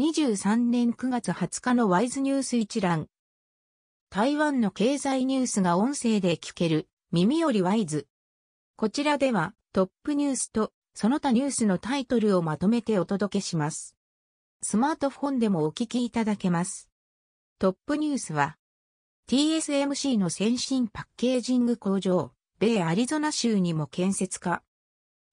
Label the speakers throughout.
Speaker 1: 2023年9月20日のワイズニュース一覧。台湾の経済ニュースが音声で聞ける耳よりワイズ。こちらではトップニュースとその他ニュースのタイトルをまとめてお届けします。スマートフォンでもお聞きいただけます。トップニュースは TSMC の先進パッケージング工場、米アリゾナ州にも建設化。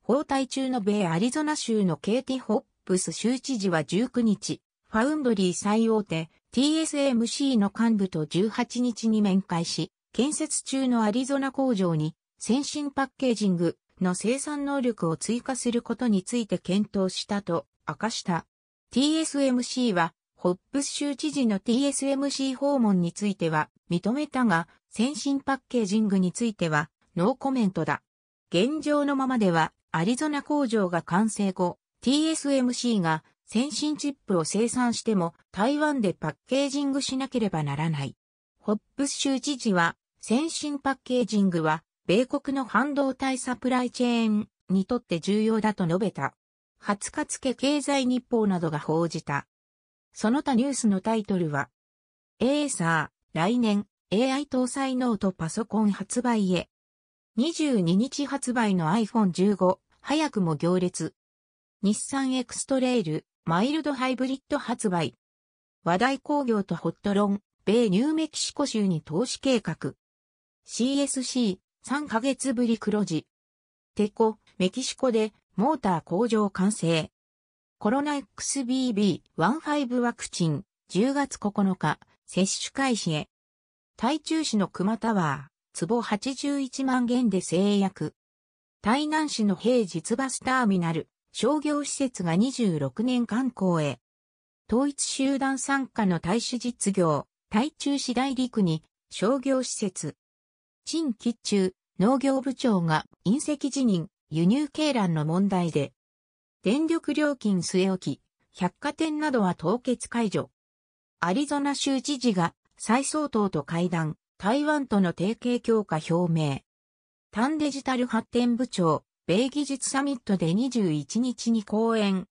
Speaker 1: 包帯中の米アリゾナ州のケイティ・ホッップス州知事は19日、ファウンドリー最大手 TSMC の幹部と18日に面会し、建設中のアリゾナ工場に先進パッケージングの生産能力を追加することについて検討したと明かした。TSMC はホップス州知事の TSMC 訪問については認めたが、先進パッケージングについてはノーコメントだ。現状のままではアリゾナ工場が完成後、TSMC が先進チップを生産しても台湾でパッケージングしなければならない。ホップス州知事は先進パッケージングは米国の半導体サプライチェーンにとって重要だと述べた。20日付経済日報などが報じた。その他ニュースのタイトルは、エーサー、来年、AI 搭載ノートパソコン発売へ。22日発売の iPhone15、早くも行列。日産エクストレイル、マイルドハイブリッド発売。和大工業とホットロン、米ニューメキシコ州に投資計画。CSC、3ヶ月ぶり黒字。テコ、メキシコでモーター工場完成。コロナ XBB.1.5 ワクチン、10月9日、接種開始へ。台中市の熊タワー、坪81万元で制約。台南市の平実バスターミナル、商業施設が26年間公へ。統一集団参加の大使実業、台中市大陸に商業施設。陳吉中農業部長が隕石辞任、輸入鶏卵の問題で、電力料金据え置き、百貨店などは凍結解除。アリゾナ州知事が再総統と会談、台湾との提携強化表明。単デジタル発展部長、米技術サミットで21日に講演。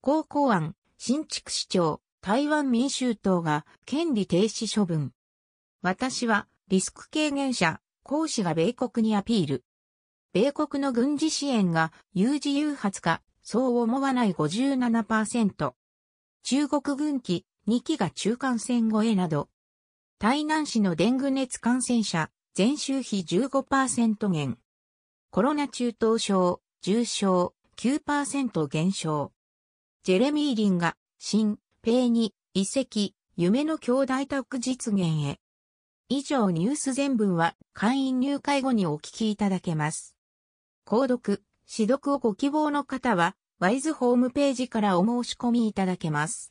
Speaker 1: 高校案、新築市長、台湾民衆党が権利停止処分。私はリスク軽減者、講師が米国にアピール。米国の軍事支援が有事誘発かそう思わない57%。中国軍機2機が中間線越えなど。台南市のデング熱感染者、前週比15%減。コロナ中等症、重症、9%減少。ジェレミーリンが、新、ペイに、遺跡、夢の兄弟宅実現へ。以上ニュース全文は会員入会後にお聞きいただけます。購読、指読をご希望の方は、ワイズホームページからお申し込みいただけます。